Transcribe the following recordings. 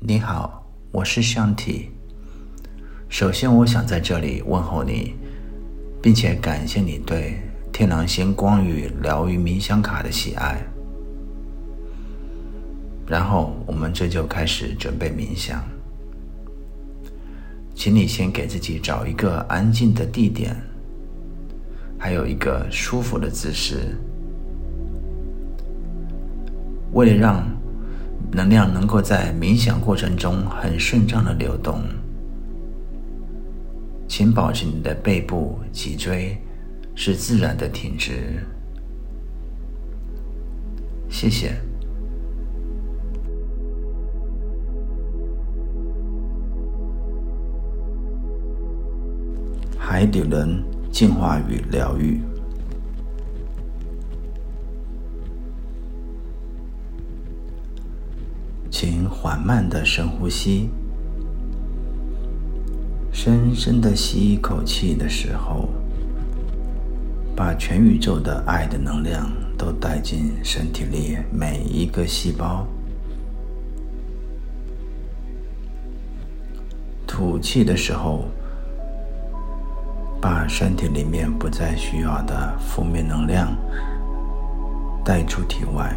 你好，我是香体。首先，我想在这里问候你，并且感谢你对天狼星光与疗愈冥想卡的喜爱。然后，我们这就开始准备冥想。请你先给自己找一个安静的地点，还有一个舒服的姿势。为了让能量能够在冥想过程中很顺畅的流动，请保持你的背部、脊椎是自然的挺直。谢谢。海底轮净化与疗愈，请缓慢的深呼吸，深深的吸一口气的时候，把全宇宙的爱的能量都带进身体里每一个细胞。吐气的时候，把身体里面不再需要的负面能量带出体外，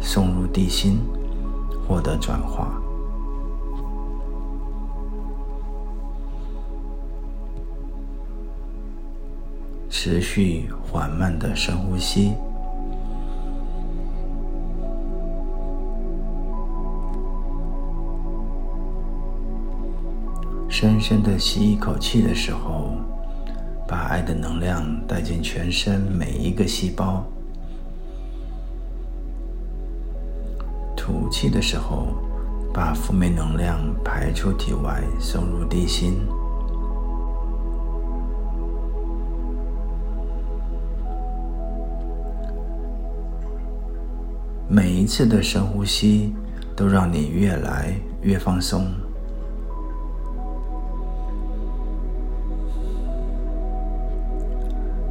送入地心，获得转化。持续缓慢的深呼吸，深深的吸一口气的时候。把爱的能量带进全身每一个细胞，吐气的时候，把负面能量排出体外，送入地心。每一次的深呼吸，都让你越来越放松。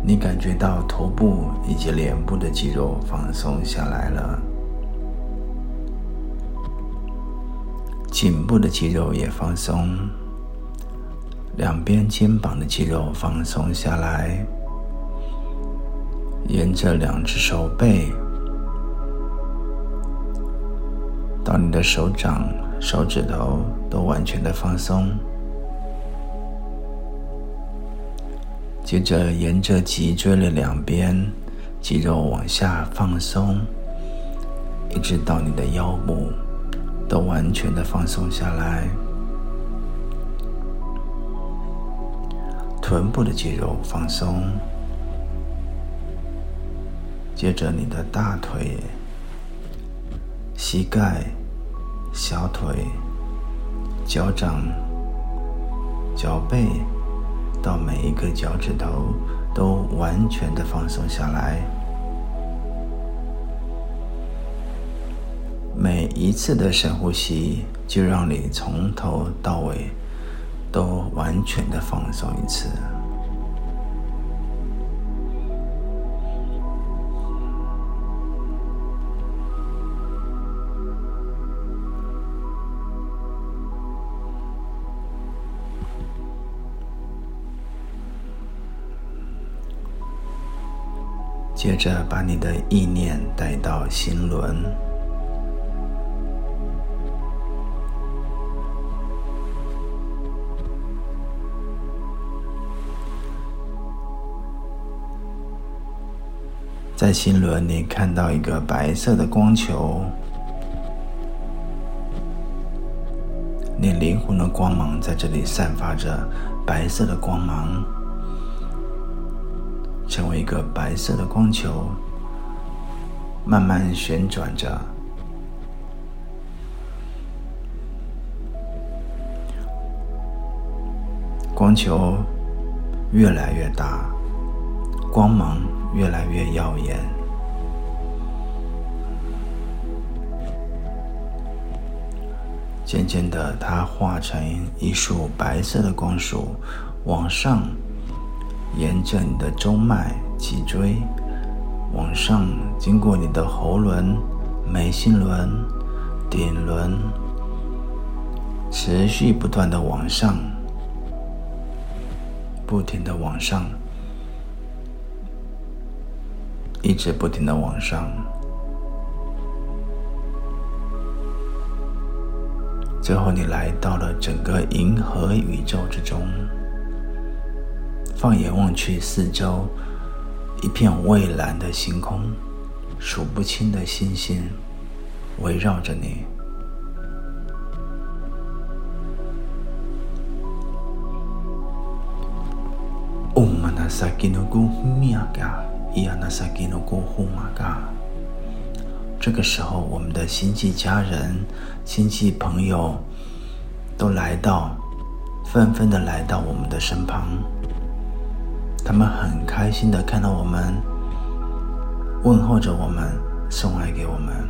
你感觉到头部以及脸部的肌肉放松下来了，颈部的肌肉也放松，两边肩膀的肌肉放松下来，沿着两只手背到你的手掌、手指头都完全的放松。接着，沿着脊椎的两边肌肉往下放松，一直到你的腰部，都完全的放松下来。臀部的肌肉放松，接着你的大腿、膝盖、小腿、脚掌、脚背。到每一个脚趾头都完全的放松下来，每一次的深呼吸，就让你从头到尾都完全的放松一次。接着，把你的意念带到心轮，在心轮，你看到一个白色的光球，你灵魂的光芒在这里散发着白色的光芒。成为一个白色的光球，慢慢旋转着，光球越来越大，光芒越来越耀眼。渐渐的，它化成一束白色的光束，往上。沿着你的中脉、脊椎往上，经过你的喉轮、眉心轮、顶轮、持续不断的往上，不停的往上，一直不停的往上，最后你来到了整个银河宇宙之中。放眼望去，四周一片蔚蓝的星空，数不清的星星围绕着你。伊亚纳萨基诺古呼玛嘎。这个时候，我们的亲戚家人、亲戚朋友都来到，纷纷的来到我们的身旁。他们很开心的看到我们，问候着我们，送爱给我们。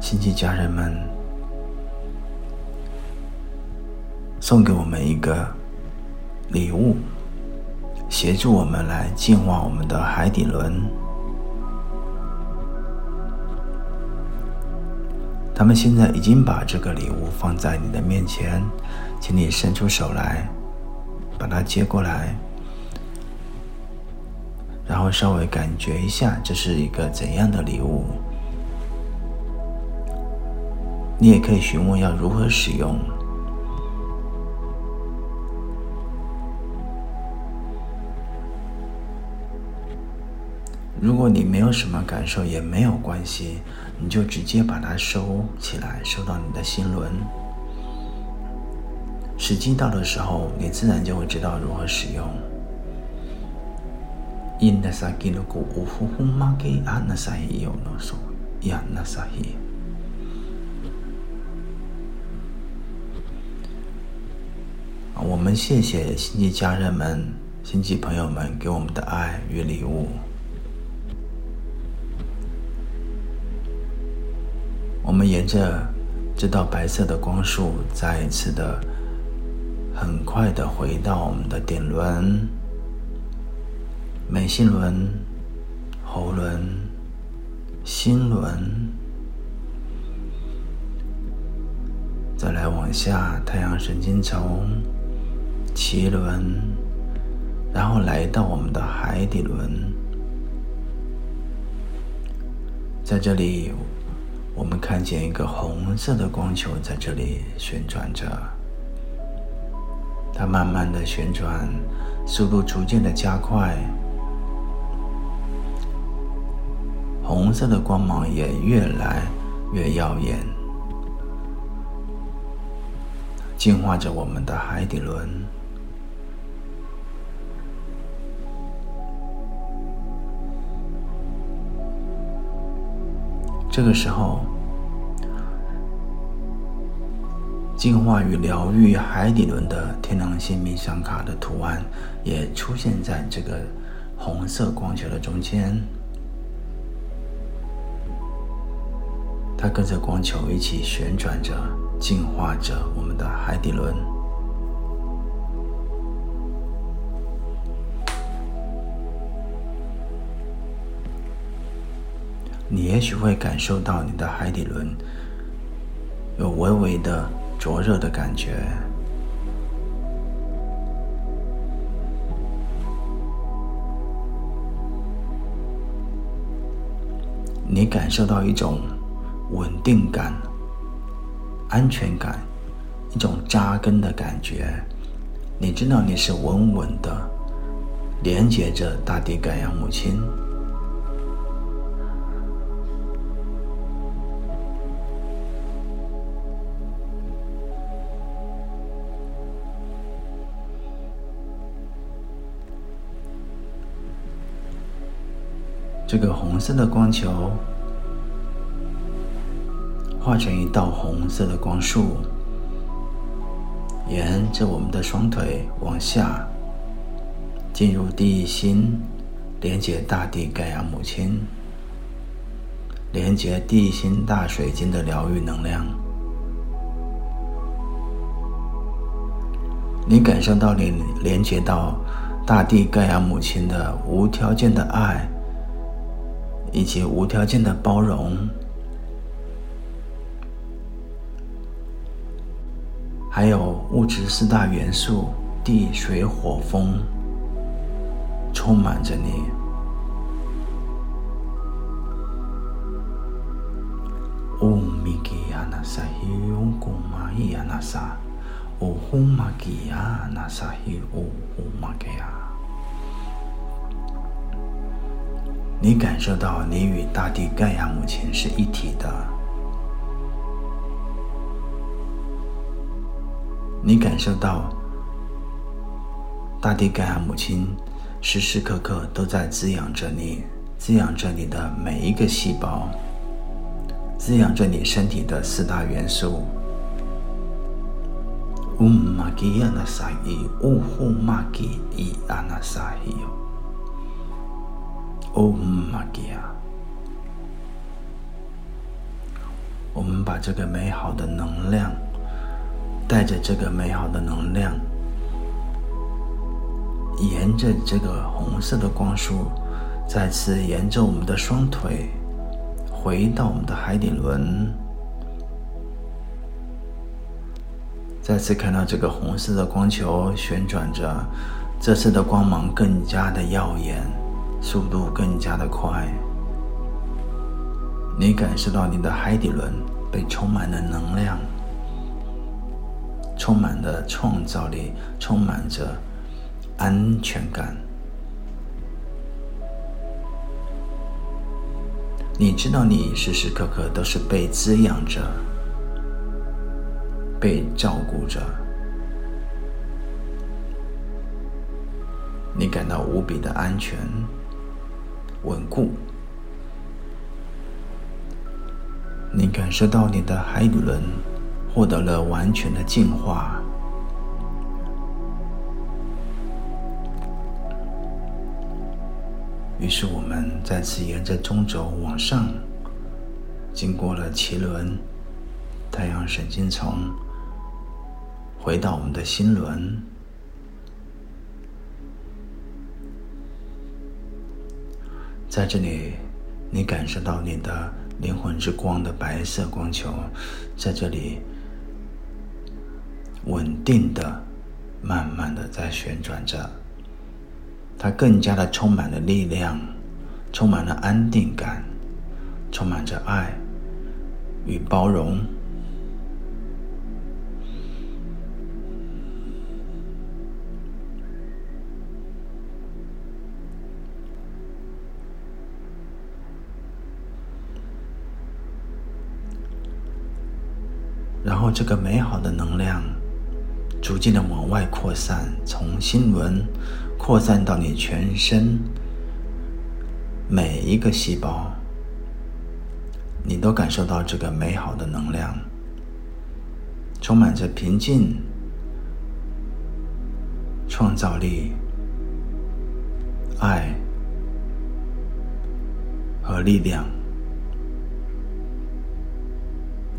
星际家人们，送给我们一个礼物。协助我们来净化我们的海底轮。他们现在已经把这个礼物放在你的面前，请你伸出手来，把它接过来，然后稍微感觉一下这是一个怎样的礼物。你也可以询问要如何使用。如果你没有什么感受，也没有关系，你就直接把它收起来，收到你的心轮。时机到的时候，你自然就会知道如何使用。我们谢谢星际家人们、星际朋友们给我们的爱与礼物。我们沿着这道白色的光束，再一次的、很快的回到我们的顶轮、眉心轮、喉轮、心轮，再来往下太阳神经丛、脐轮，然后来到我们的海底轮，在这里。我们看见一个红色的光球在这里旋转着，它慢慢的旋转，速度逐渐的加快，红色的光芒也越来越耀眼，净化着我们的海底轮。这个时候，净化与疗愈海底轮的天狼星冥想卡的图案也出现在这个红色光球的中间，它跟着光球一起旋转着，净化着我们的海底轮。你也许会感受到你的海底轮有微微的灼热的感觉，你感受到一种稳定感、安全感，一种扎根的感觉。你知道你是稳稳的连接着大地盖亚母亲。这个红色的光球化成一道红色的光束，沿着我们的双腿往下，进入地心，连接大地盖亚母亲，连接地心大水晶的疗愈能量。你感受到你连接到大地盖亚母亲的无条件的爱，以及无条件的包容，还有物质四大元素地水火风充满着你。唵咪叽呀那萨唵咕嘛咿呀那萨。呜呼玛吉亚，那萨希呜呼玛吉亚，你感受到你与大地盖亚母亲是一体的，你感受到大地盖亚母亲时时刻刻都在滋养着你，滋养着你的每一个细胞，滋养着你身体的四大元素。呜玛吉亚那萨伊，呜呼玛吉伊亚那萨伊哟，呜玛吉亚。我们把这个美好的能量，带着这个美好的能量，沿着这个红色的光束，再次沿着我们的双腿，回到我们的海底轮。再次看到这个红色的光球旋转着，这次的光芒更加的耀眼，速度更加的快。你感受到你的海底轮被充满了能量，充满了创造力，充满着安全感。你知道，你时时刻刻都是被滋养着。被照顾着，你感到无比的安全、稳固。你感受到你的海底轮获得了完全的净化。于是，我们再次沿着中轴往上，经过了脐轮、太阳神经丛。回到我们的心轮，在这里，你感受到你的灵魂之光的白色光球，在这里稳定的、慢慢的在旋转着，它更加的充满了力量，充满了安定感，充满着爱与包容。然后，这个美好的能量逐渐的往外扩散，从心轮扩散到你全身每一个细胞，你都感受到这个美好的能量，充满着平静、创造力、爱和力量。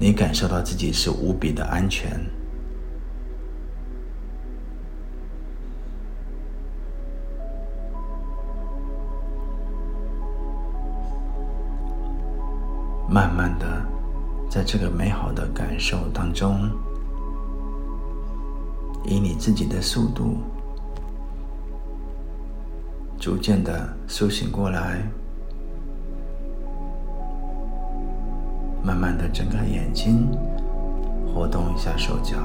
你感受到自己是无比的安全，慢慢的，在这个美好的感受当中，以你自己的速度，逐渐的苏醒过来。慢慢的睁开眼睛，活动一下手脚。